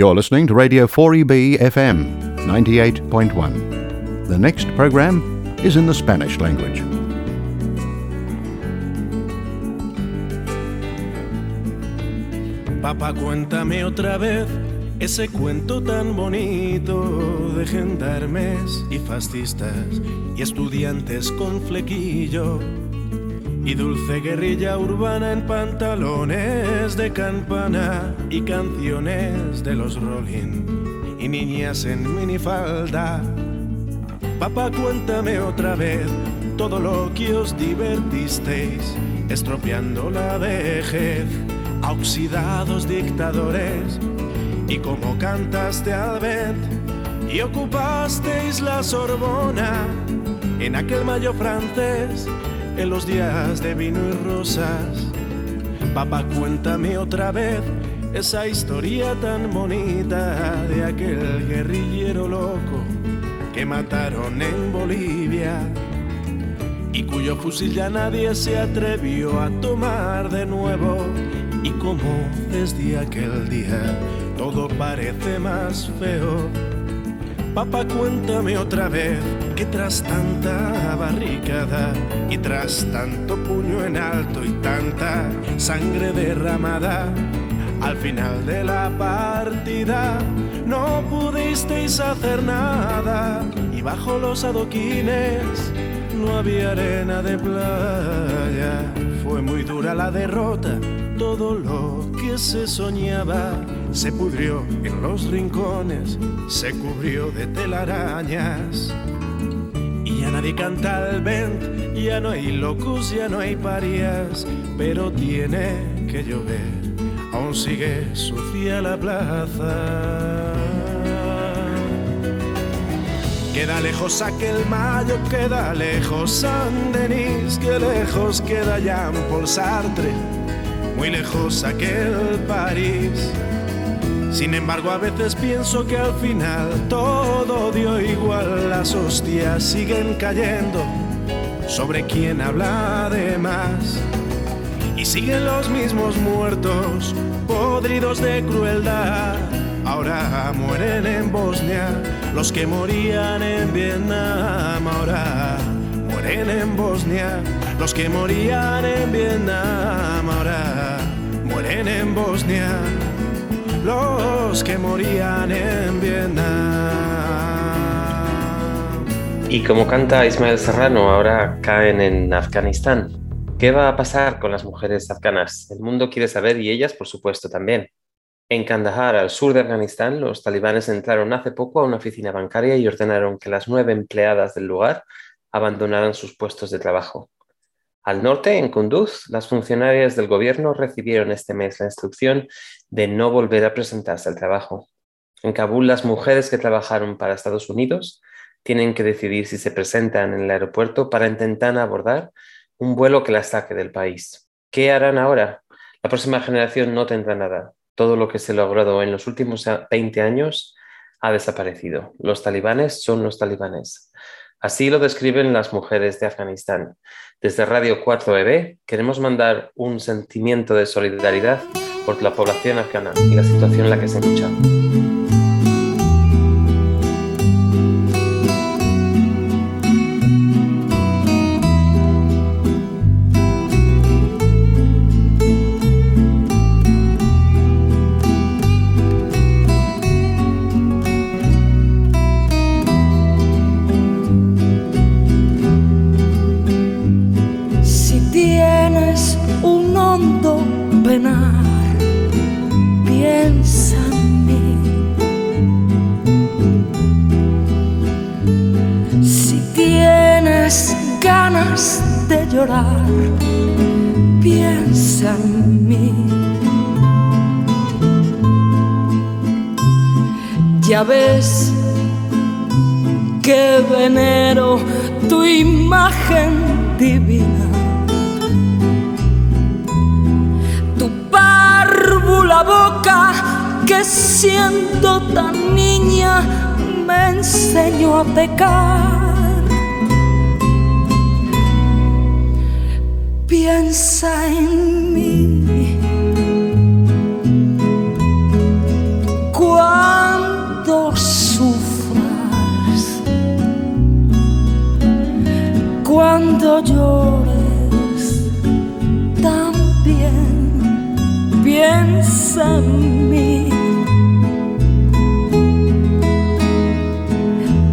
You're listening to Radio 4EB FM 98.1. The next program is in the Spanish language. Papá, cuéntame otra vez ese cuento tan bonito de gendarmes y fascistas y estudiantes con flequillo y dulce guerrilla urbana en pantalones de campana y canciones de los Rolling y niñas en minifalda. Papá, cuéntame otra vez todo lo que os divertisteis, estropeando la vejez a oxidados dictadores y como cantaste al vent y ocupasteis la Sorbona en aquel mayo francés en los días de vino y rosas. Papá, cuéntame otra vez esa historia tan bonita de aquel guerrillero loco que mataron en Bolivia y cuyo fusil ya nadie se atrevió a tomar de nuevo. Y como desde aquel día todo parece más feo. Papá, cuéntame otra vez que tras tanta barricada y tras tanto puño en alto y tanta sangre derramada, al final de la partida no pudisteis hacer nada y bajo los adoquines no había arena de playa. Fue muy dura la derrota, todo lo que se soñaba se pudrió en los rincones, se cubrió de telarañas. Y ya nadie canta al vent, ya no hay locos, ya no hay parias, pero tiene que llover, aún sigue sucia la plaza. Queda lejos aquel mayo, queda lejos San Denis, que lejos queda Jean Paul Sartre, muy lejos aquel París. Sin embargo, a veces pienso que al final todo dio igual, las hostias siguen cayendo sobre quien habla de más. Y siguen los mismos muertos, podridos de crueldad. Ahora mueren en Bosnia los que morían en Vietnam. Ahora mueren en Bosnia los que morían en Vietnam. Ahora mueren en Bosnia los que morían en Vietnam. Y como canta Ismael Serrano, ahora caen en Afganistán. ¿Qué va a pasar con las mujeres afganas? El mundo quiere saber y ellas, por supuesto, también. En Kandahar, al sur de Afganistán, los talibanes entraron hace poco a una oficina bancaria y ordenaron que las nueve empleadas del lugar abandonaran sus puestos de trabajo. Al norte, en Kunduz, las funcionarias del gobierno recibieron este mes la instrucción de no volver a presentarse al trabajo. En Kabul, las mujeres que trabajaron para Estados Unidos tienen que decidir si se presentan en el aeropuerto para intentar abordar un vuelo que las saque del país. ¿Qué harán ahora? La próxima generación no tendrá nada. Todo lo que se ha logrado en los últimos 20 años ha desaparecido. Los talibanes son los talibanes. Así lo describen las mujeres de Afganistán. Desde Radio 4EB queremos mandar un sentimiento de solidaridad por la población afgana y la situación en la que se lucha. A pecar.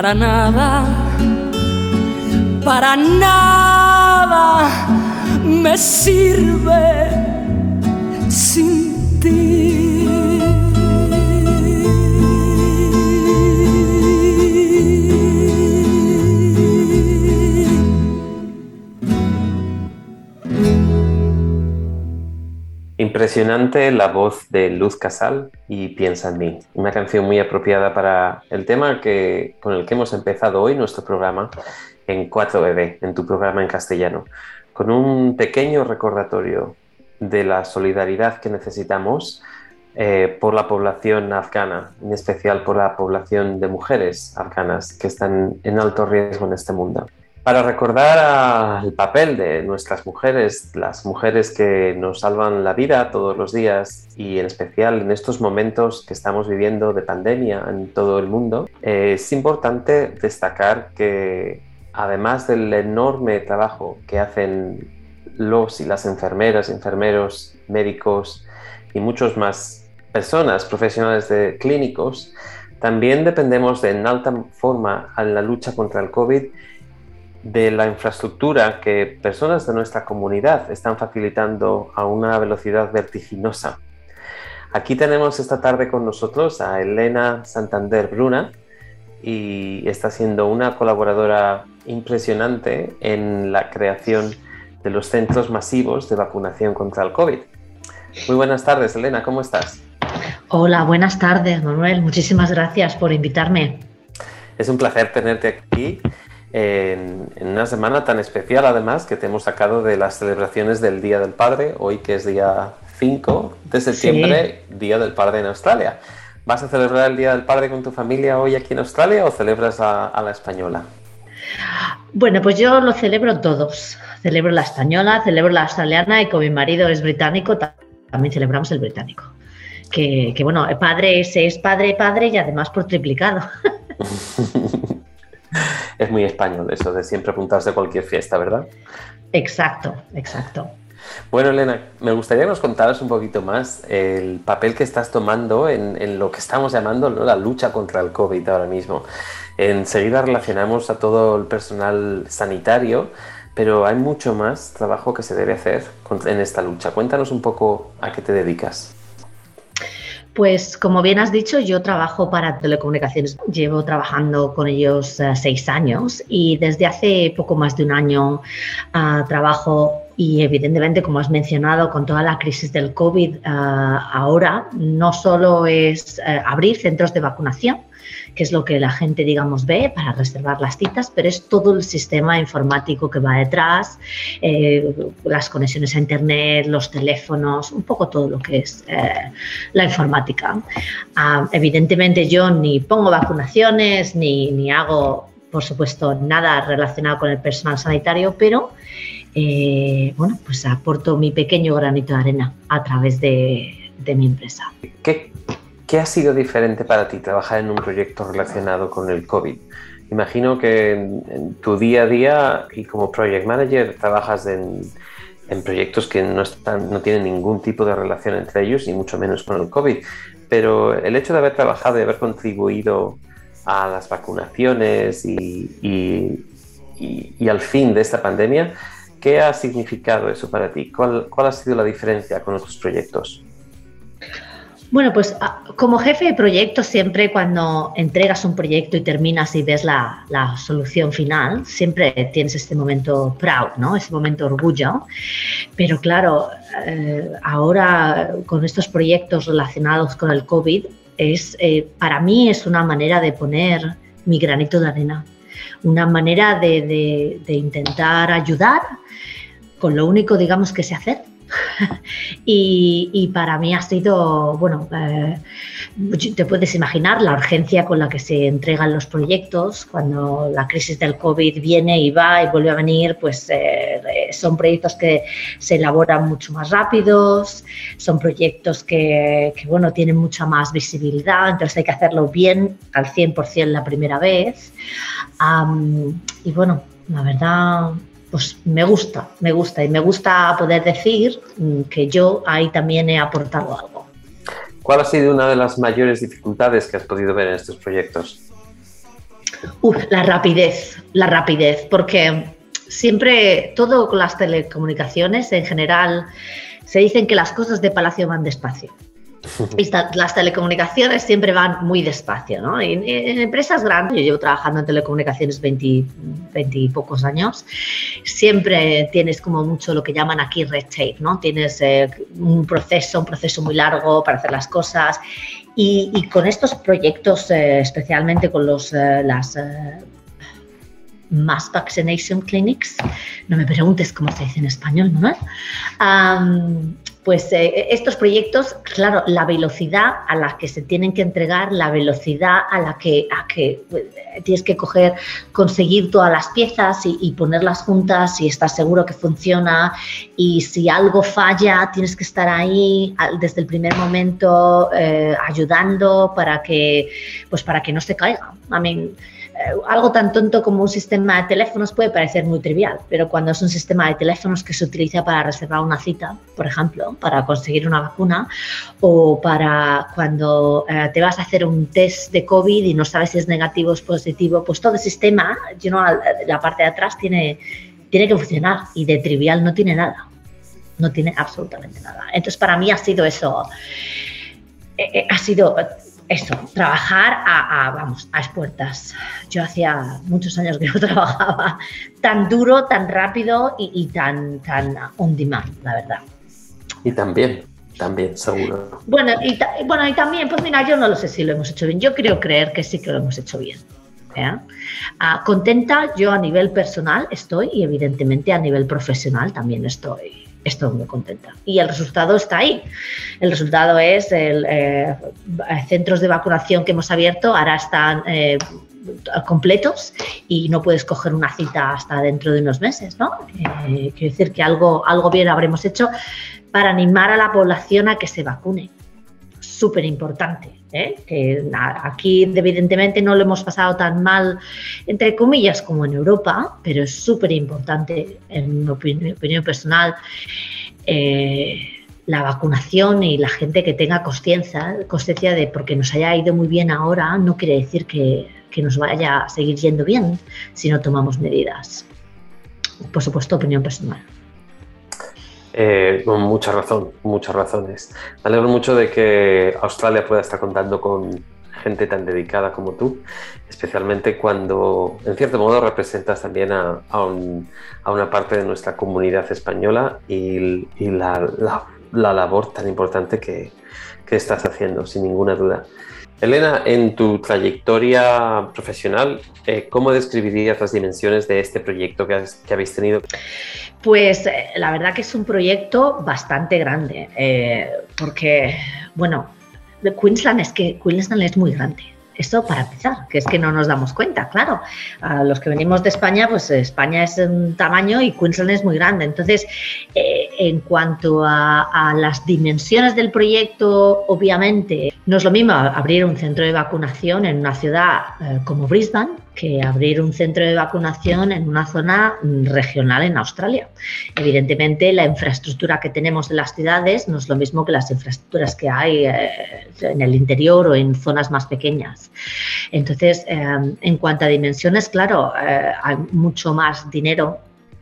para nada, para nada me sirve Impresionante la voz de Luz Casal y Piensa en mí. Una canción muy apropiada para el tema que, con el que hemos empezado hoy nuestro programa en 4BB, en tu programa en castellano, con un pequeño recordatorio de la solidaridad que necesitamos eh, por la población afgana, en especial por la población de mujeres afganas que están en alto riesgo en este mundo para recordar el papel de nuestras mujeres, las mujeres que nos salvan la vida todos los días y en especial en estos momentos que estamos viviendo de pandemia en todo el mundo, es importante destacar que además del enorme trabajo que hacen los y las enfermeras, enfermeros, médicos y muchos más personas profesionales de clínicos, también dependemos de en alta forma en la lucha contra el COVID de la infraestructura que personas de nuestra comunidad están facilitando a una velocidad vertiginosa. Aquí tenemos esta tarde con nosotros a Elena Santander Bruna y está siendo una colaboradora impresionante en la creación de los centros masivos de vacunación contra el COVID. Muy buenas tardes, Elena, ¿cómo estás? Hola, buenas tardes, Manuel. Muchísimas gracias por invitarme. Es un placer tenerte aquí en, una semana tan especial además que te hemos sacado de las celebraciones del Día del Padre, hoy que es día 5 de septiembre, Día del Padre en Australia. ¿Vas a celebrar el Día del Padre con tu familia hoy aquí en Australia o celebras a, la española? Bueno, pues yo lo celebro todos. Celebro la española, celebro la australiana y con mi marido es británico, también celebramos el británico. Que, que bueno, el padre es padre, padre y además por triplicado. es muy español eso de siempre apuntarse a cualquier fiesta, ¿verdad? Exacto, exacto. Bueno, Elena, me gustaría que nos contaras un poquito más el papel que estás tomando en, lo que estamos llamando la lucha contra el COVID ahora mismo. Enseguida relacionamos a todo el personal sanitario, pero hay mucho más trabajo que se debe hacer en esta lucha. Cuéntanos un poco a qué te dedicas. Pues como bien has dicho, yo trabajo para telecomunicaciones. Llevo trabajando con ellos eh, seis años y desde hace poco más de un año ah, trabajo y evidentemente, como has mencionado, con toda la crisis del COVID, ah, ahora no solo es eh, abrir centros de vacunación, que es lo que la gente, digamos, ve para reservar las citas, pero es todo el sistema informático que va detrás, eh, las conexiones a Internet, los teléfonos, un poco todo lo que es eh, la informática. Ah, evidentemente yo ni pongo vacunaciones, ni, ni hago, por supuesto, nada relacionado con el personal sanitario, pero... Eh, bueno, pues aporto mi pequeño granito de arena a través de, de mi empresa. ¿Qué ¿Qué ha sido diferente para ti trabajar en un proyecto relacionado con el COVID? Imagino que en, tu día a día y como project manager trabajas en, proyectos que no, tienen ningún tipo de relación entre ellos y mucho menos con el COVID. Pero el hecho de haber trabajado y haber contribuido a las vacunaciones y, y, al fin de esta pandemia, ¿qué ha significado eso para ti? ¿Cuál, cuál ha sido la diferencia con otros proyectos? Bueno, pues ah, como jefe de proyecto, siempre cuando entregas un proyecto y terminas y ves la, solución final, siempre tienes este momento proud, ¿no? Ese momento orgullo. Pero claro, eh, ahora con estos proyectos relacionados con el COVID, es, eh, para mí es una manera de poner mi granito de arena, una manera de, de intentar ayudar con lo único, digamos, que sé hacer, y, para mí ha sido, bueno, eh, te puedes imaginar la urgencia con la que se entregan los proyectos cuando la crisis del COVID viene y va y vuelve a venir, pues eh, son proyectos que se elaboran mucho más rápidos, son proyectos que, bueno, tienen mucha más visibilidad, entonces hay que hacerlo bien al 100% la primera vez. y bueno, la verdad pues me gusta, me gusta y me gusta poder decir mm, que yo ahí también he aportado algo. ¿Cuál ha sido una de las mayores dificultades que has podido ver en estos proyectos? Uf, la rapidez, la rapidez, porque siempre todo con las telecomunicaciones en general se dicen que las cosas de Palacio van despacio las telecomunicaciones siempre van muy despacio, ¿no? En, empresas grandes, yo llevo trabajando en telecomunicaciones 20, y pocos años, siempre tienes como mucho lo que llaman aquí red tape, ¿no? Tienes eh, un proceso, un proceso muy largo para hacer las cosas y, con estos proyectos, eh, especialmente con los, eh, las Mass Vaccination Clinics, no me preguntes cómo se dice en español, ¿no? Pues eh, estos proyectos, claro, la velocidad a la que se tienen que entregar, la velocidad a la que, a que eh, tienes que coger, conseguir todas las piezas y, ponerlas juntas y estar seguro que funciona y si algo falla tienes que estar ahí desde el primer momento eh, ayudando para que, pues para que no se caiga. I algo tan tonto como un sistema de teléfonos puede parecer muy trivial, pero cuando es un sistema de teléfonos que se utiliza para reservar una cita, por ejemplo, para conseguir una vacuna, o para cuando eh, te vas a hacer un test de COVID y no sabes si es negativo o es positivo, pues todo el sistema, la parte de atrás tiene, tiene que funcionar y de trivial no tiene nada, no tiene absolutamente nada. Entonces para mí ha sido eso, eh, ha sido eso, trabajar a, vamos, a expuertas. Yo hacía muchos años que no trabajaba tan duro, tan rápido y, tan, tan on demand, la verdad. Y también, también, seguro. Bueno y, bueno, y también, pues mira, yo no lo sé si lo hemos hecho bien. Yo creo creer que sí que lo hemos hecho bien. ¿eh? Ah, contenta yo a nivel personal estoy y evidentemente a nivel profesional también estoy estoy muy contenta. Y el resultado está ahí. El resultado es el, eh, centros de vacunación que hemos abierto, ahora están eh, completos y no puedes coger una cita hasta dentro de unos meses, ¿no? Eh, quiero decir que algo, algo bien habremos hecho para animar a la población a que se vacune. Súper importante. ¿Eh? que aquí evidentemente no lo hemos pasado tan mal, entre comillas, como en Europa, pero es súper importante, en mi opinión, personal, eh, la vacunación y la gente que tenga conciencia de porque nos haya ido muy bien ahora, no quiere decir que, que nos vaya a seguir yendo bien si no tomamos medidas. Por supuesto, opinión personal. Eh, con mucha razón, muchas razones. Me alegro mucho de que Australia pueda estar contando con gente tan dedicada como tú, especialmente cuando, en cierto modo, representas también a, a, un, a una parte de nuestra comunidad española y, y la, la, la, labor tan importante que, que estás haciendo, sin ninguna duda. Elena, en tu trayectoria profesional, eh, ¿cómo describirías las dimensiones de este proyecto que, has, habéis tenido? Pues eh, la verdad que es un proyecto bastante grande, eh, porque, bueno, Queensland es que Queensland es muy grande. Eso para empezar, que es que no nos damos cuenta, claro. A los que venimos de España, pues España es un tamaño y Queensland es muy grande. Entonces, en cuanto a, las dimensiones del proyecto, obviamente, no es lo mismo abrir un centro de vacunación en una ciudad eh, como Brisbane que abrir un centro de vacunación en una zona regional en Australia. Evidentemente, la infraestructura que tenemos en las ciudades no es lo mismo que las infraestructuras que hay eh, en el interior o en zonas más pequeñas. Entonces, eh, en cuanto a dimensiones, claro, hay mucho más dinero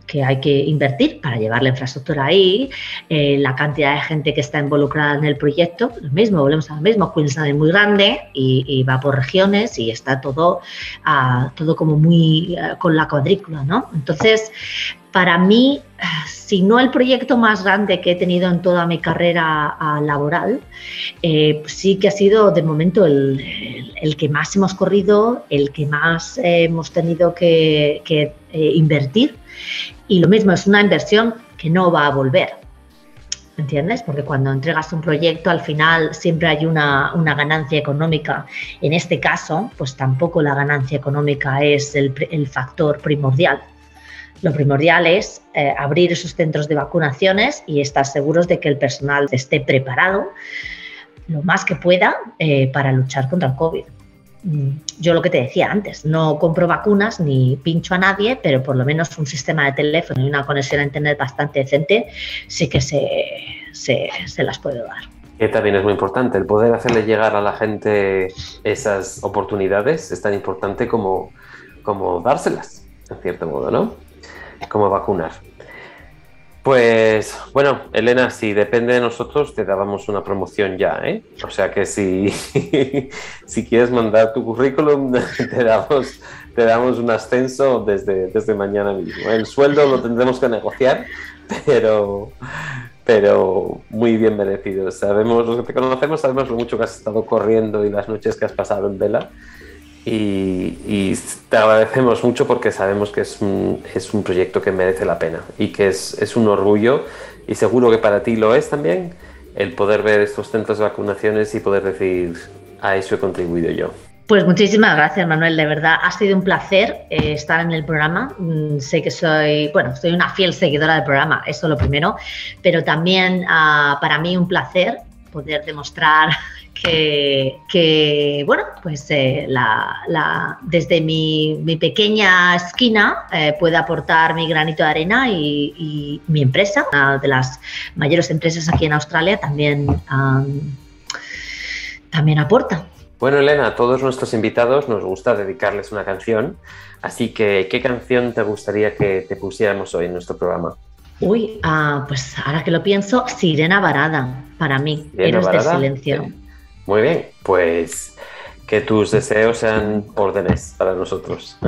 que hay que invertir para llevar la infraestructura ahí, eh, la cantidad de gente que está involucrada en el proyecto, lo mismo, volvemos a lo mismo, Queensland es muy grande y, va por regiones y está todo, uh, todo como muy uh, con la cuadrícula, ¿no? Entonces, para mí, si no el proyecto más grande que he tenido en toda mi carrera uh, laboral, eh, sí que ha sido de momento el, que más hemos corrido, el que más hemos tenido que, eh, invertir. Y lo mismo, es una inversión que no va a volver. ¿Entiendes? Porque cuando entregas un proyecto al final siempre hay una, ganancia económica. En este caso, pues tampoco la ganancia económica es el factor primordial. Lo primordial es eh, abrir esos centros de vacunaciones y estar seguros de que el personal esté preparado lo más que pueda eh, para luchar contra el COVID. Mm, yo lo que te decía antes, no compro vacunas ni pincho a nadie, pero por lo menos un sistema de teléfono y una conexión a Internet bastante decente sí que se, se, se las puedo dar. Que también es muy importante, el poder hacerle llegar a la gente esas oportunidades es tan importante como, como dárselas, en cierto modo, ¿no? Como vacunar. Pues bueno, Elena, si depende de nosotros, te dábamos una promoción ya, ¿eh? O sea que si, si quieres mandar tu currículum, te damos, te damos un ascenso desde, desde mañana mismo. El sueldo lo tendremos que negociar, pero, pero muy bien merecido. Sabemos, los que te conocemos, sabemos lo mucho que has estado corriendo y las noches que has pasado en vela. Y, te agradecemos mucho porque sabemos que es un, es un proyecto que merece la pena y que es, es, un orgullo y seguro que para ti lo es también el poder ver estos centros de vacunaciones y poder decir a eso he contribuido yo. Pues muchísimas gracias, Manuel. De verdad, ha sido un placer eh, estar en el programa. Mm, sé que soy, bueno, soy una fiel seguidora del programa, eso lo primero, pero también uh, para mí un placer poder demostrar que, que bueno, pues eh, la, la, desde mi, mi, pequeña esquina eh, puede aportar mi granito de arena y, y, mi empresa, una de las mayores empresas aquí en Australia, también, um, también aporta. Bueno, Elena, a todos nuestros invitados nos gusta dedicarles una canción, así que ¿qué canción te gustaría que te pusiéramos hoy en nuestro programa? Uy, uh, pues ahora que lo pienso, Sirena Varada, para mí, Sirena Héroes Varada, del Silencio. Muy bien, pues que tus deseos sean órdenes para nosotros.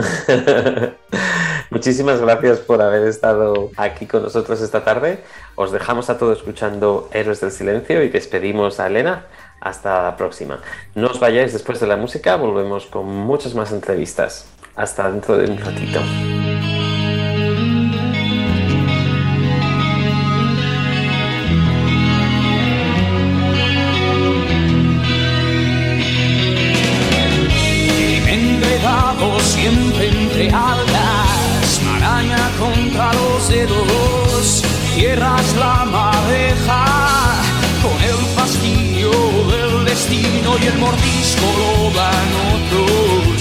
Muchísimas gracias por haber estado aquí con nosotros esta tarde. Os dejamos a todos escuchando Héroes del Silencio y despedimos a Elena. Hasta la próxima. No os vayáis después de la música, volvemos con muchas más entrevistas. Hasta dentro de un ratito. El mordisco lo dan otros.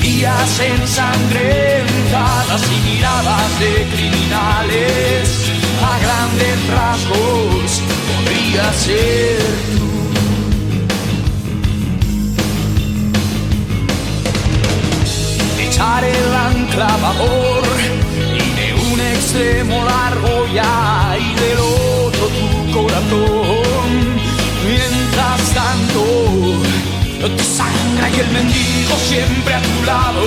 Días ensangrentadas y miradas de criminales a grandes rasgos a ser tú. Echar el ancla a vapor y de un extremo largo ya tu sangra y el mendigo siempre a tu lado,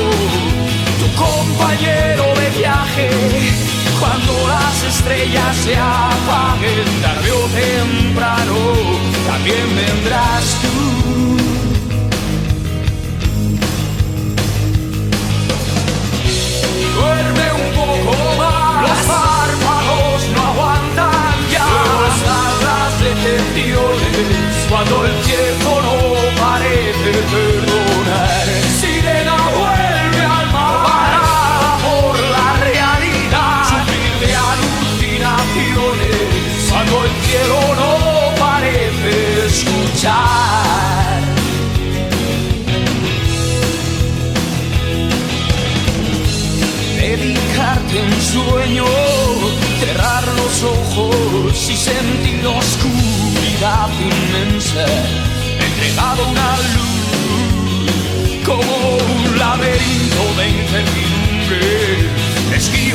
tu compañero de viaje. Cuando las estrellas se apaguen tarde o temprano, también vendrás tú.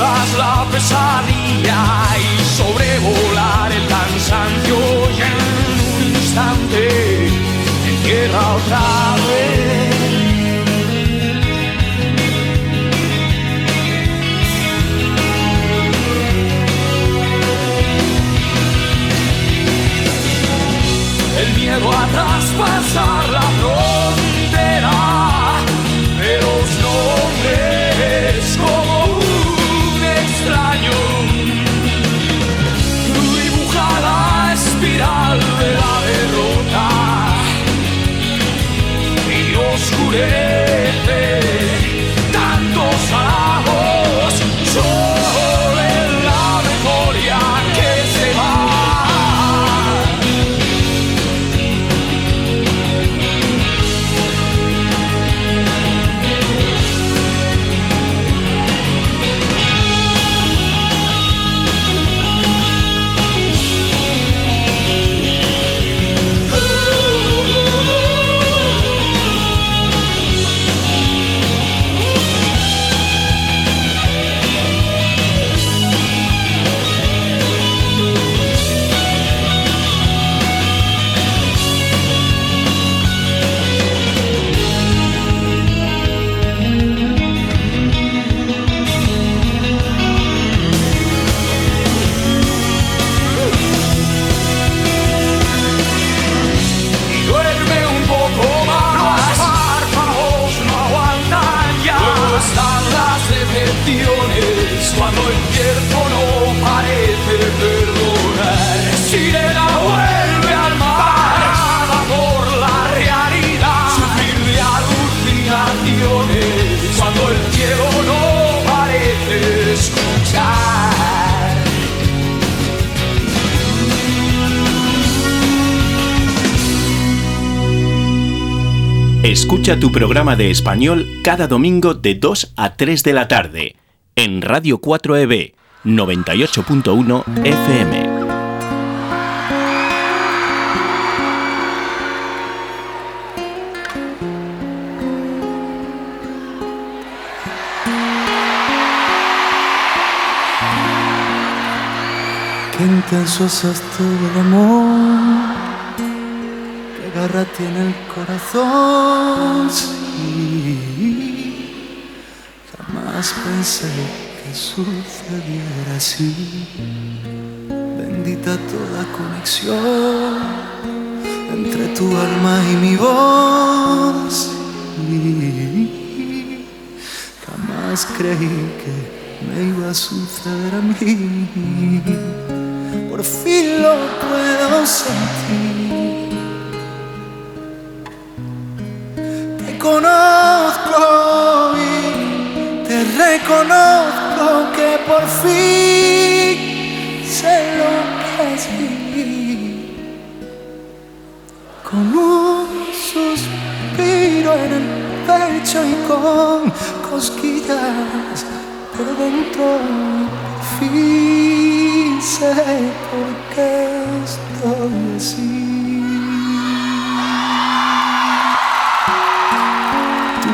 Esquivas la pesadilla y sobrevolar el cansancio y en un instante te encierra otra vez. el miedo a traspasar Escucha tu programa de español cada domingo de 2 a 3 de la tarde en Radio 4EB 98.1 FM. Qué intenso es esto del amor, tiene el corazón. Sí, jamás pensé que sucediera así. Bendita toda conexión entre tu alma y mi voz. Sí, jamás creí que me iba a suceder a mí. Por fin lo puedo sentir. Conozco y te reconozco que por fin sé lo que es vivir. Con un suspiro en el pecho y con cosquillas por dentro. Por fin sé por qué estoy así.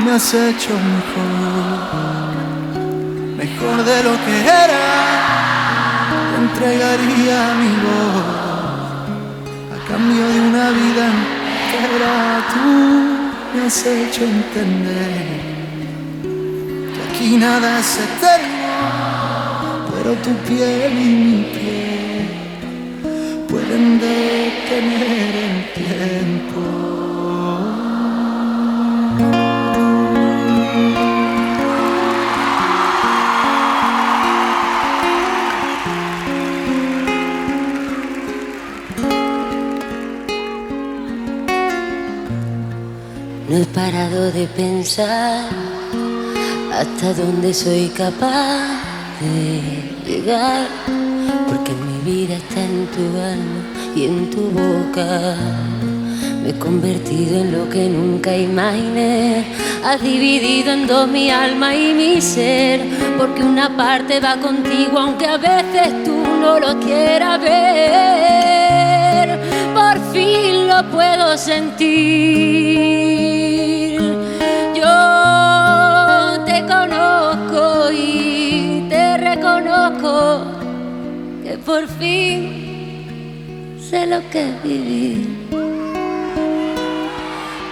Me has hecho mejor, mejor de lo que era. Te entregaría mi voz a cambio de una vida entera. Tú me has hecho entender que aquí nada es eterno, pero tu piel y mi piel pueden detener el tiempo. No he parado de pensar hasta dónde soy capaz de llegar, porque mi vida está en tu alma y en tu boca. Me he convertido en lo que nunca imaginé. Has dividido en dos mi alma y mi ser, porque una parte va contigo aunque a veces tú no lo quieras ver. Por fin lo puedo sentir. Por fin sé lo que es vivir.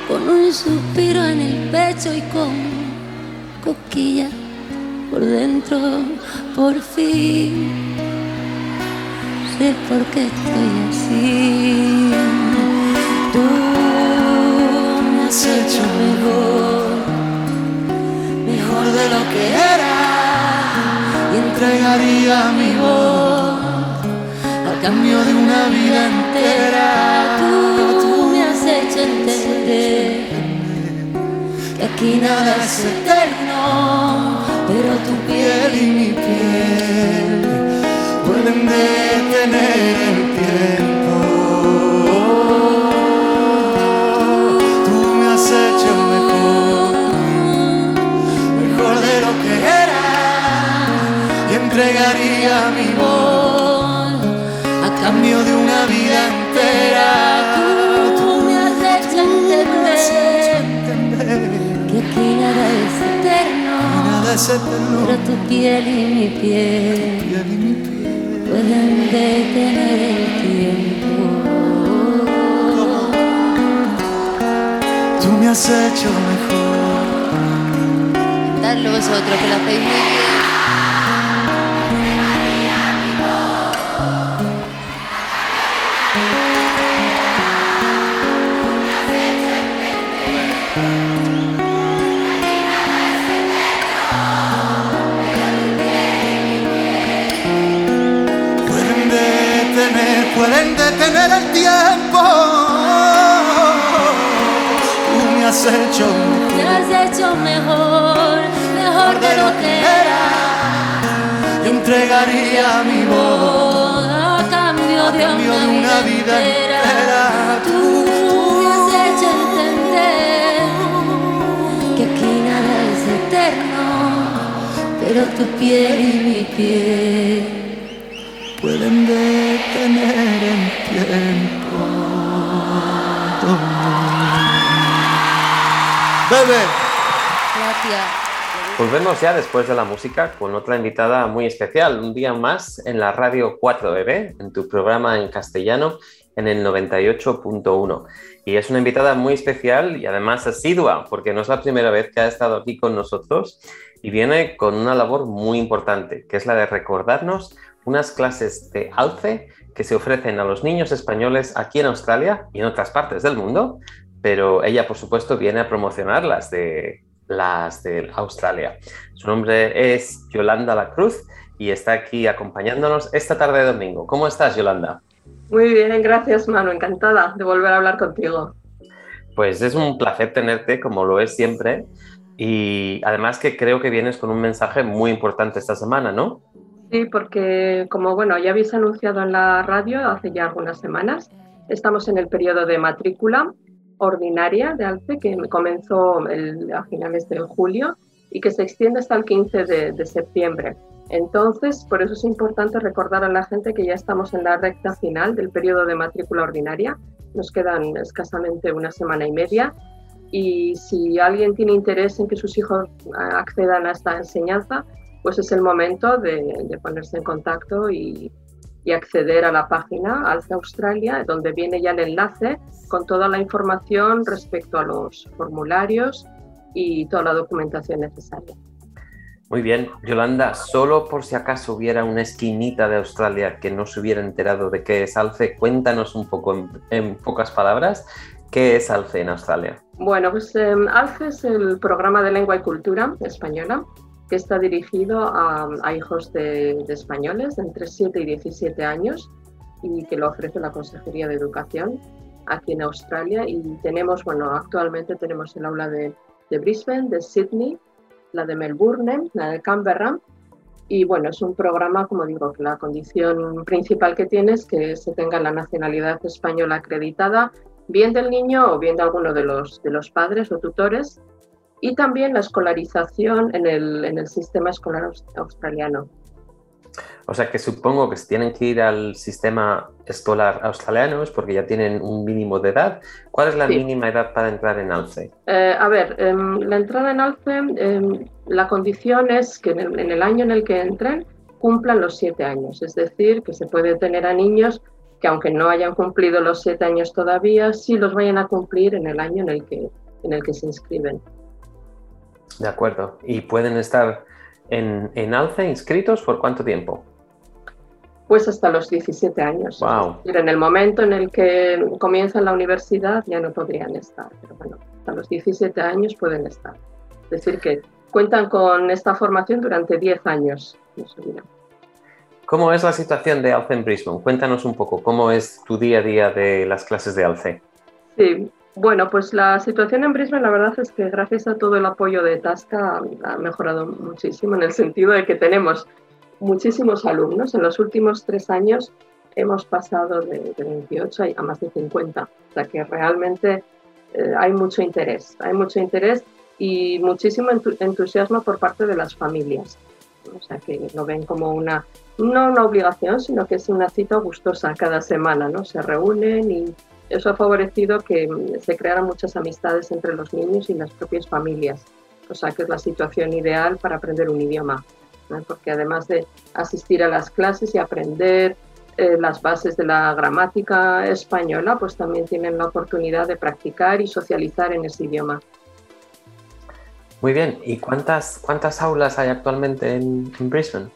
Con un suspiro en el pecho y con cosquillas por dentro, por fin sé por qué estoy así. Tú me has hecho mejor, mejor de lo que era y entregaría mi voz cambio de una vida entera. Tú, tú me has hecho entender que aquí nada es eterno, pero tu piel y mi piel pueden detener el tiempo. Tú me has hecho mejor, mejor de lo que era y entregaría mi es eterno, pero tu piel y mi piel piel y mi piel. pueden detener el tiempo. Tú me has hecho mejor. Dadlo vosotros que lo hacéis muy bien. Pueden detener el tiempo. Tú me has hecho Me has hecho mejor, mejor de lo que era. y entregaría mi voz A cambio de cambio de una vida entera. Tú me has hecho entender que aquí nada es eterno, pero tu piel y mi piel pueden detener el tiempo. Bebe. Gracias. Volvemos ya después de la música con otra invitada muy especial, un día más en la radio 4EB, en tu programa en castellano en el 98.1. Y es una invitada muy especial y además asidua, porque no es la primera vez que ha estado aquí con nosotros y viene con una labor muy importante, que es la de recordarnos unas clases de alce que se ofrecen a los niños españoles aquí en Australia y en otras partes del mundo, pero ella, por supuesto, viene a promocionar las de, las de Australia. Su nombre es Yolanda La Cruz y está aquí acompañándonos esta tarde de domingo. ¿Cómo estás, Yolanda? Muy bien, gracias Manu, encantada de volver a hablar contigo. Pues es un placer tenerte, como lo es siempre, y además que creo que vienes con un mensaje muy importante esta semana, ¿no? Sí, porque como bueno, ya habéis anunciado en la radio hace ya algunas semanas, estamos en el periodo de matrícula ordinaria de ALCE que comenzó el- a finales de julio y que se extiende hasta el 15 de, de septiembre. Entonces, por eso es importante recordar a la gente que ya estamos en la recta final del periodo de matrícula ordinaria. Nos quedan escasamente una semana y media y si alguien tiene interés en que sus hijos accedan a esta enseñanza, pues es el momento de, ponerse en contacto y, y, acceder a la página Alce Australia, donde viene ya el enlace con toda la información respecto a los formularios y toda la documentación necesaria. Muy bien, Yolanda, solo por si acaso hubiera una esquinita de Australia que no se hubiera enterado de qué es ALCE, cuéntanos un poco en, pocas palabras, ¿qué es ALCE en Australia? Bueno, pues em, ALCE es el programa de lengua y cultura española que está dirigido a, hijos de, españoles entre 7 y 17 años y que lo ofrece la Consejería de Educación aquí en Australia y tenemos, bueno, actualmente tenemos el aula de, de Brisbane, de Sydney, la de Melbourne, la de Canberra. Y bueno, es un programa, como digo, que la condición principal que tiene es que se tenga la nacionalidad española acreditada, bien del niño o bien de alguno de los, de los padres o tutores, y también la escolarización en el, en el sistema escolar australiano. O sea que supongo que si tienen que ir al sistema escolar australiano es porque ya tienen un mínimo de edad. ¿Cuál es la mínima edad para entrar en ALCE? Eh, a ver, em, la entrada en ALCE, em, la condición es que en el, año en el que entren cumplan los siete años. Es decir, que se puede tener a niños que aunque no hayan cumplido los siete años todavía, sí los vayan a cumplir en el año en el que, en el que se inscriben. De acuerdo. ¿Y pueden estar en, en ALCE inscritos por cuánto tiempo? Pues hasta los 17 años. Wow. En el momento en el que comienzan la universidad ya no podrían estar, pero bueno, hasta los 17 años pueden estar. Es decir, que cuentan con esta formación durante 10 años. ¿Cómo es la situación de ALCE en Brisbane? Cuéntanos un poco, ¿cómo es tu día a día de las clases de ALCE? Sí, bueno, pues la situación en Brisbane, la verdad es que gracias a todo el apoyo de Tasca ha mejorado muchísimo en el sentido de que tenemos muchísimos alumnos. En los últimos tres años hemos pasado de, 28 a más de 50. O sea que realmente eh, hay mucho interés, hay mucho interés y muchísimo entusiasmo por parte de las familias. O sea que lo ven como una, no una obligación, sino que es una cita gustosa cada semana, ¿no? Se reúnen y eso ha favorecido que mm, se crearan muchas amistades entre los niños y las propias familias, o sea que es la situación ideal para aprender un idioma, porque además de asistir a las clases y aprender eh, las bases de la gramática española, pues también tienen la oportunidad de practicar y socializar en ese idioma. Muy bien, ¿y cuántas, cuántas aulas hay actualmente en, Brisbane?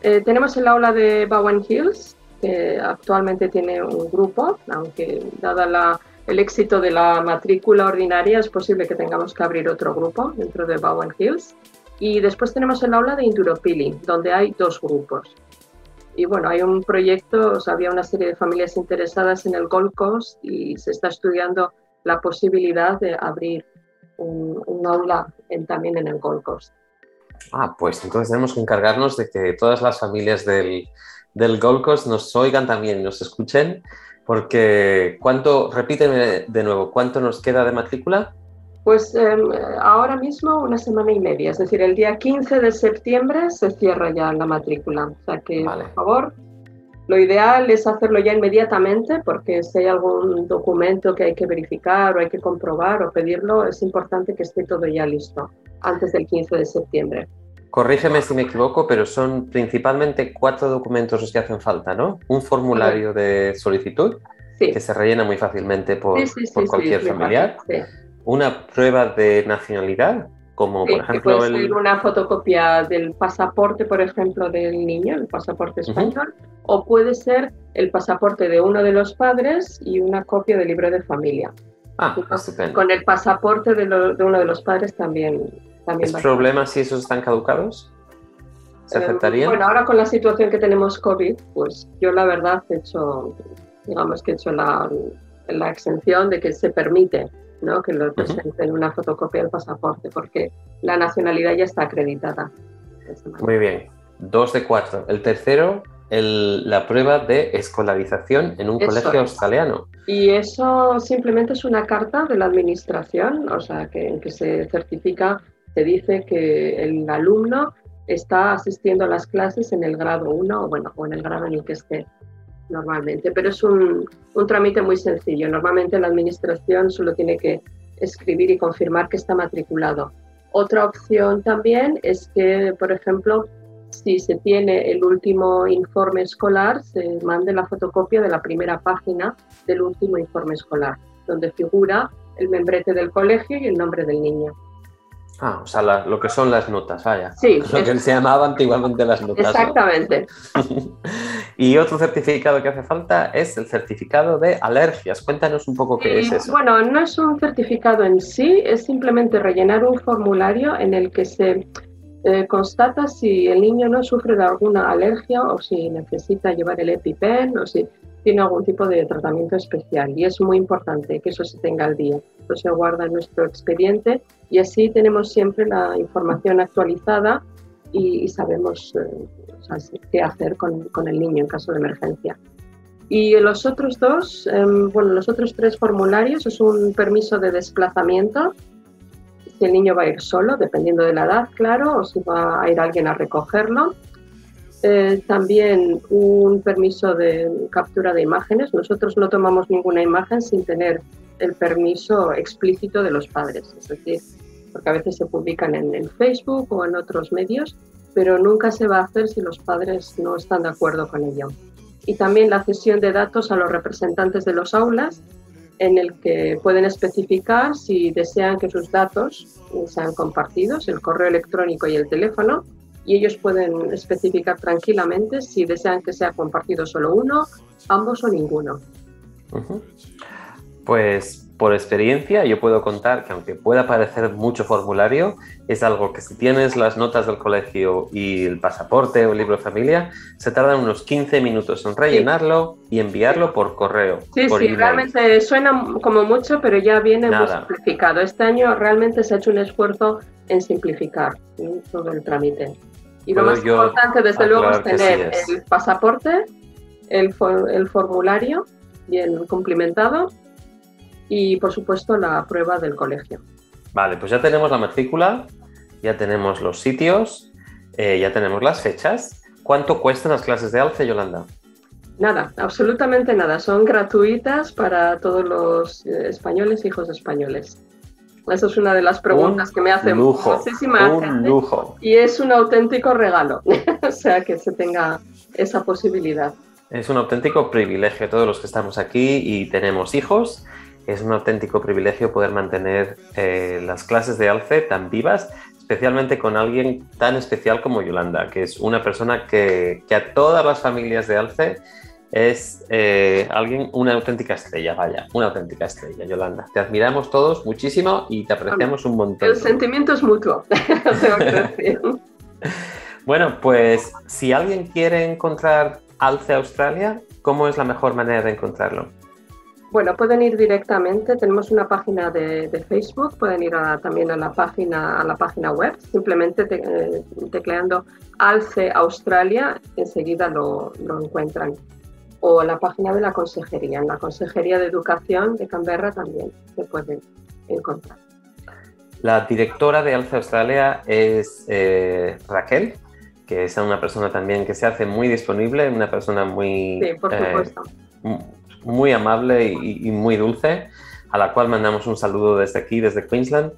Eh, tenemos el aula de Bowen Hills, que actualmente tiene un grupo, aunque dada el éxito de la matrícula ordinaria es posible que tengamos que abrir otro grupo dentro de Bowen Hills. Y después tenemos el aula de Induropili, donde hay dos grupos. Y bueno, hay un proyecto, había una serie de familias interesadas en el Gold Coast y se está estudiando la posibilidad de abrir un, aula también en el Gold Coast. Ah, pues entonces tenemos que encargarnos de que todas las familias del, del Gold Coast nos oigan también nos escuchen, porque ¿cuánto, repíteme de nuevo, cuánto nos queda de matrícula? Pues em, ahora mismo una semana y media, es decir, el día 15 de septiembre se cierra ya la matrícula. O sea que, por favor, lo ideal es hacerlo ya inmediatamente porque si hay algún documento que hay que verificar o hay que comprobar o pedirlo, es importante que esté todo ya listo antes del 15 de septiembre. Corrígeme si me equivoco, pero son principalmente cuatro documentos los que hacen falta, ¿no? Un formulario de solicitud que se rellena muy fácilmente por, cualquier familiar. Una prueba de nacionalidad, como por ejemplo. Puede ser una fotocopia del pasaporte, por ejemplo, del niño, el pasaporte español, o puede ser el pasaporte de uno de los padres y una copia del libro de familia. Ah, estupendo. Con el pasaporte de, de uno de los padres también ¿Es problema si esos están caducados? ¿Se eh, aceptarían? bueno, ahora con la situación que tenemos COVID, pues yo la verdad he hecho, digamos que he hecho la, la exención de que se permite ¿no? que lo presenten una fotocopia del pasaporte, porque la nacionalidad ya está acreditada. Muy bien, dos de cuatro. El tercero, el, la prueba de escolarización en un colegio australiano. Y eso simplemente es una carta de la administración, o sea, que, que se certifica se dice que el alumno está asistiendo a las clases en el grado 1 o, bueno, o en el grado en el que esté normalmente. Pero es un, un trámite muy sencillo. Normalmente la administración solo tiene que escribir y confirmar que está matriculado. Otra opción también es que, por ejemplo, si se tiene el último informe escolar, se mande la fotocopia de la primera página del último informe escolar, donde figura el membrete del colegio y el nombre del niño. Ah, o sea, la- lo que son las notas, vaya. Sí, Lo es- que se llamaba antiguamente las notas. ¿no? Exactamente. y otro certificado que hace falta es el certificado de alergias. Cuéntanos un poco qué es Y, eso. Bueno, no es un certificado en sí, es simplemente rellenar un formulario en el que se eh, constata si el niño no sufre de alguna alergia o si necesita llevar el EpiPen o si tiene algún tipo de tratamiento especial. Y es muy importante que eso se tenga al día. Eso se guarda en nuestro expediente y así tenemos siempre la información actualizada y, y sabemos eh, o sea, qué hacer con, con el niño en caso de emergencia. Y los otros dos, em, bueno, los otros tres formularios es un permiso de desplazamiento, si el niño va a ir solo, dependiendo de la edad, claro, o si va a ir alguien a recogerlo. Eh, también un permiso de captura de imágenes. Nosotros no tomamos ninguna imagen sin tener el permiso explícito de los padres, es decir, porque a veces se publican en, Facebook o en otros medios, pero nunca se va a hacer si los padres no están de acuerdo con ello y también la cesión de datos a los representantes de los aulas, en el que pueden especificar si desean que sus datos sean compartidos, el correo electrónico y el teléfono, y ellos pueden especificar tranquilamente si desean que sea compartido solo uno, ambos o ninguno. Ujú. Pues por experiencia yo puedo contar que aunque pueda parecer mucho formulario, es algo que si tienes las notas del colegio y el pasaporte o el libro de familia, se tardan unos 15 minutos en rellenarlo y enviarlo por correo. Sí, por sí, email. realmente suena como mucho, pero ya viene muy simplificado. Este año realmente se ha hecho un esfuerzo en simplificar todo el trámite. Y lo más importante, desde luego, es tener sí es. el pasaporte, el, for- el formulario bien cumplimentado y, por supuesto, la prueba del colegio. Vale, pues ya tenemos la matrícula, ya tenemos los sitios, eh, ya tenemos las fechas. ¿Cuánto cuestan las clases de alce, Yolanda? Nada, absolutamente nada. Son gratuitas para todos los eh, españoles, hijos españoles. Esa es una de las preguntas Un que me hacen lujo, muchísima un gente. lujo. Y es un auténtico regalo, o sea, que se tenga esa posibilidad. Es un auténtico privilegio todos los que estamos aquí y tenemos hijos. Es un auténtico privilegio poder mantener eh, las clases de alce tan vivas, especialmente con alguien tan especial como Yolanda, que es una persona que, que a todas las familias de alce es eh, alguien, una auténtica estrella, vaya, una auténtica estrella, Yolanda. Te admiramos todos muchísimo y te apreciamos un montón. El sentimiento es mutuo. Bueno, pues si alguien quiere encontrar Alce Australia, ¿cómo es la mejor manera de encontrarlo? Bueno, pueden ir directamente, tenemos una página de, de Facebook, pueden ir a- también a la página, a la página web, simplemente te- eh, tecleando Alce Australia, enseguida lo, lo encuentran. O a la página de la consejería, en la Consejería de Educación de Canberra también se pueden encontrar. La directora de Alce Australia es eh, Raquel, que es una persona también que se hace muy disponible, una persona muy, Sí, por eh, supuesto. Muy amable y, muy dulce, a la cual mandamos un saludo desde aquí, desde Queensland.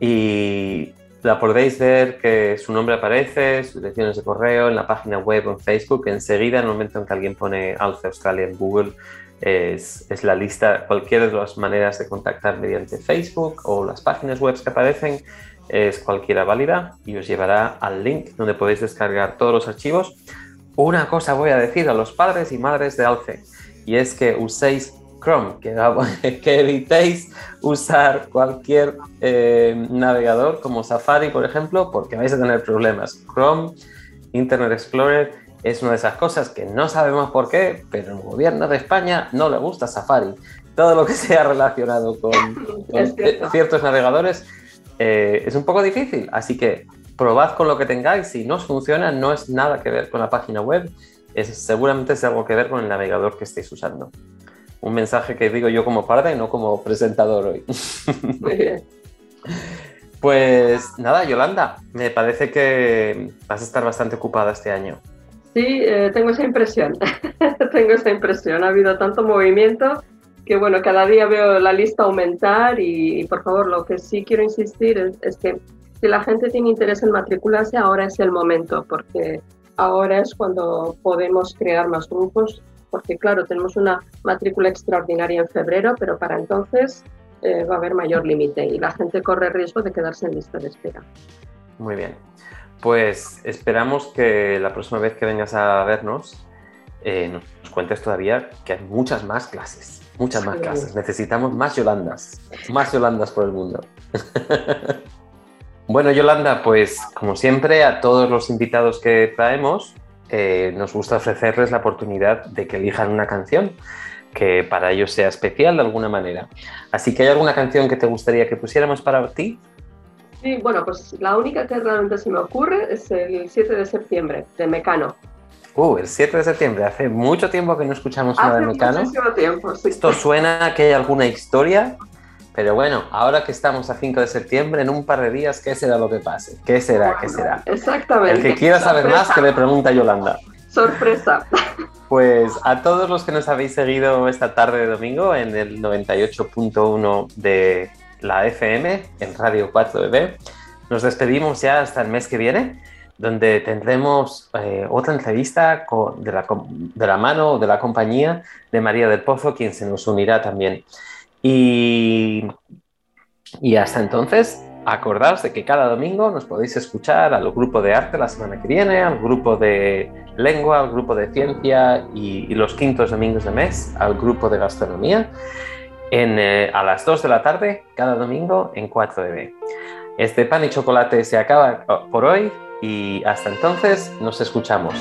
Y la podéis ver que su nombre aparece, sus direcciones de correo en la página web en Facebook. Enseguida, en el momento en que alguien pone Alce Australia en Google, es, es la lista, cualquiera de las maneras de contactar mediante Facebook o las páginas web que aparecen, es cualquiera válida y os llevará al link donde podéis descargar todos los archivos. Una cosa voy a decir a los padres y madres de Alce, y es que uséis Chrome, que, que evitéis usar cualquier eh, navegador como Safari, por ejemplo, porque vais a tener problemas. Chrome, Internet Explorer, es una de esas cosas que no sabemos por qué, pero el gobierno de España no le gusta Safari. Todo lo que sea relacionado con, cierto. ciertos navegadores eh, es un poco difícil, así que probad con lo que tengáis. Si no os funciona, no es nada que ver con la página web, es, seguramente es algo que ver con el navegador que estéis usando. Un mensaje que digo yo como padre, no como presentador hoy. Muy bien. Pues nada, Yolanda, me parece que vas a estar bastante ocupada este año. Sí, eh, tengo esa impresión. tengo esa impresión. Ha habido tanto movimiento que, bueno, cada día veo la lista aumentar y, por favor, lo que sí quiero insistir es, es que si la gente tiene interés en matricularse, ahora es el momento, porque ahora es cuando podemos crear más grupos, porque claro, tenemos una matrícula extraordinaria en febrero, pero para entonces eh, va a haber mayor límite y la gente corre riesgo de quedarse en lista de espera. Muy bien. Pues esperamos que la próxima vez que vengas a vernos eh, nos cuentes todavía que hay muchas más clases, muchas más Sí. clases. Necesitamos más Yolandas, más Yolandas por el mundo. bueno, Yolanda, pues como siempre a todos los invitados que traemos eh, nos gusta ofrecerles la oportunidad de que elijan una canción que para ellos sea especial de alguna manera. Así que hay alguna canción que te gustaría que pusiéramos para ti? Sí, bueno, pues la única que realmente se me ocurre es el 7 de septiembre, de Mecano. Uh, el 7 de septiembre. Hace mucho tiempo que no escuchamos Hace de Mecano. muchísimo tiempo, sí. Esto suena a que hay alguna historia, pero bueno, ahora que estamos a 5 de septiembre, en un par de días, ¿qué será lo que pase? ¿Qué será? ¿Qué será? Exactamente. El que quiera saber más, que le pregunta a Yolanda. Sorpresa. Pues a todos los que nos habéis seguido esta tarde de domingo en el 98.1 de la FM, en Radio 4EB, nos despedimos ya hasta el mes que viene, donde tendremos eh, otra entrevista con- de, la, de la mano de la compañía de María del Pozo, quien se nos unirá también. Y, hasta entonces, acordaos de que cada domingo nos podéis escuchar al grupo de arte la semana que viene, al grupo de lengua, al grupo de ciencia y, y los quintos domingos de mes al grupo de gastronomía en, eh, a las 2 de la tarde cada domingo en 4DB. Este pan y chocolate se acaba oh, por hoy y hasta entonces nos escuchamos.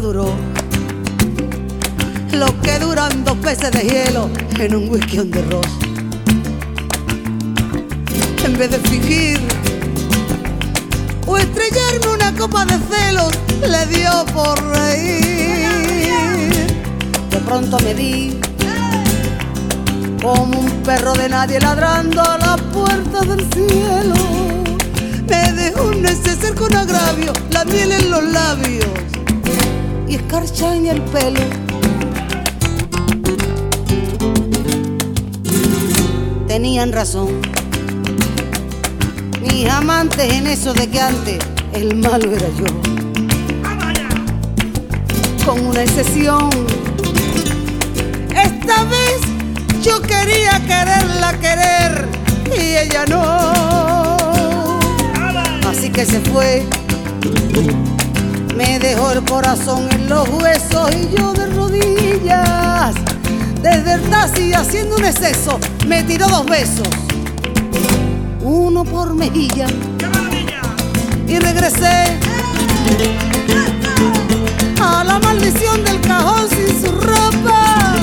duró lo que duran dos peces de hielo en un whisky on the. En vez de fingir o estrellarme una copa de celos, le dio por reír. De pronto me di como un perro de nadie ladrando a las puertas del cielo. Me dejó un neceser con agravio, la miel en los labios escarcha en el pelo. Tenían razón, mis amantes en eso de que antes el malo era yo. Con una excepción, esta vez yo quería quererla querer y ella no. Así que se fue. Me dejó el corazón en los huesos y yo de rodillas. Desde el taxi haciendo un exceso, me tiró dos besos. Uno por mejilla. Y regresé a la maldición del cajón sin su ropa.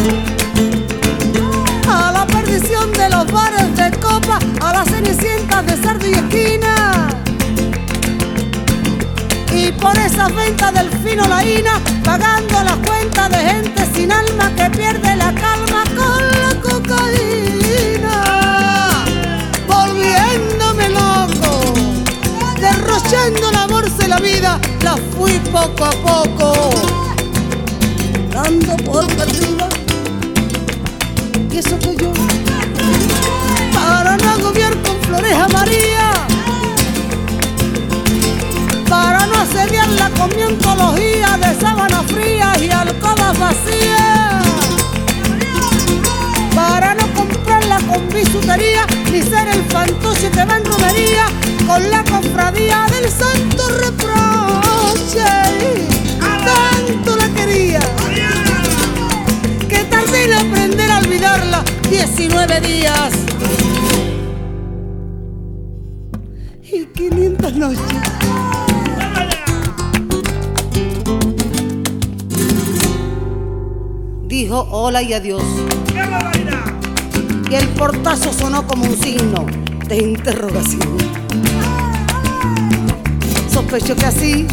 A la perdición de los bares de copa, a las cenicientas de cerdo y esquina y por esas ventas del fino laína, pagando la cuenta de gente sin alma que pierde la calma con la cocaína, volviéndome loco, derrochando la bolsa y la vida, la fui poco a poco con la cofradía del santo reproche. Tanto la quería que tardé en aprender a olvidarla 19 días y 500 noches. Dijo hola y adiós. Y el portazo sonó como un signo de interrogación. Sospecho que así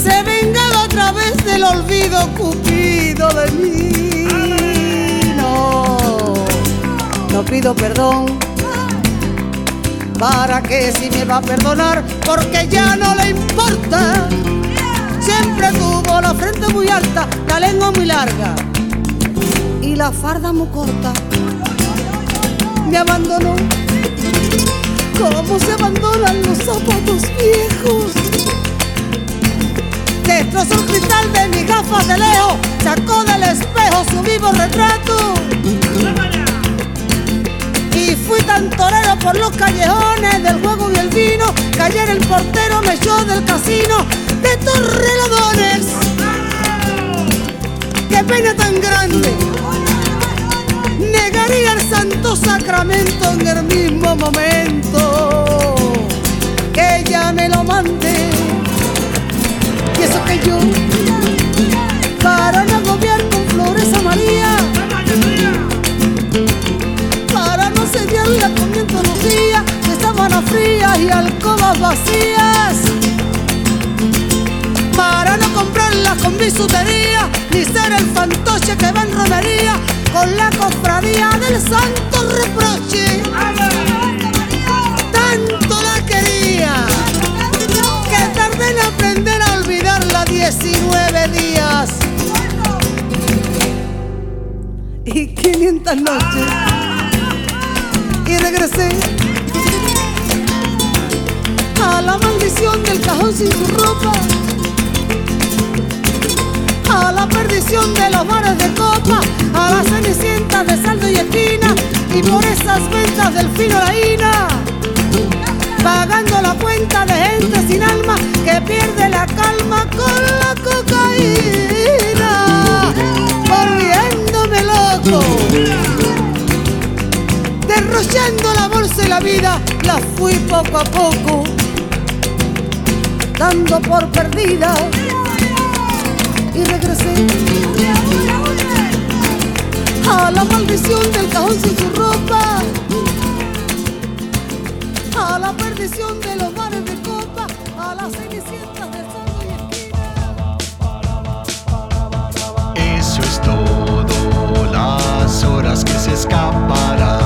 se vengaba otra vez del olvido cupido de mí. No, no pido perdón. ¿Para que si me va a perdonar? Porque ya no le importa. Siempre tuvo la frente muy alta, la lengua muy larga y la farda muy corta. Me abandonó como se abandonan los zapatos viejos. Destrozó el cristal de mis gafas de lejos, sacó del espejo su vivo retrato. Y fui tan torero por los callejones del juego y el vino, que ayer el portero me echó del casino de torrelodones. ¡Qué pena tan grande! Sacramento en el mismo momento que ella me lo mande. Y eso que yo, para no agobiar con flores a María, para no sediarla con mi antología de sábanas frías y alcobas vacías, para no comprarla con bisutería, ni ser el fantoche que va en romería con la cofradía del santo reproche. Tanto la quería que tardé en aprender a olvidarla 19 días y 500 noches. Y regresé a la maldición del cajón sin su ropa a la perdición de los bares de copa, a las cenicientas de saldo y esquina, y por esas ventas del fino laína, pagando la cuenta de gente sin alma que pierde la calma con la cocaína, volviéndome loco, derrochando la bolsa y la vida, la fui poco a poco, dando por perdida y regresé. A la maldición del cajón sin su ropa, a la perdición de los bares de copa, a las cenicientas del saldo y Eso es todo, las horas que se escaparán.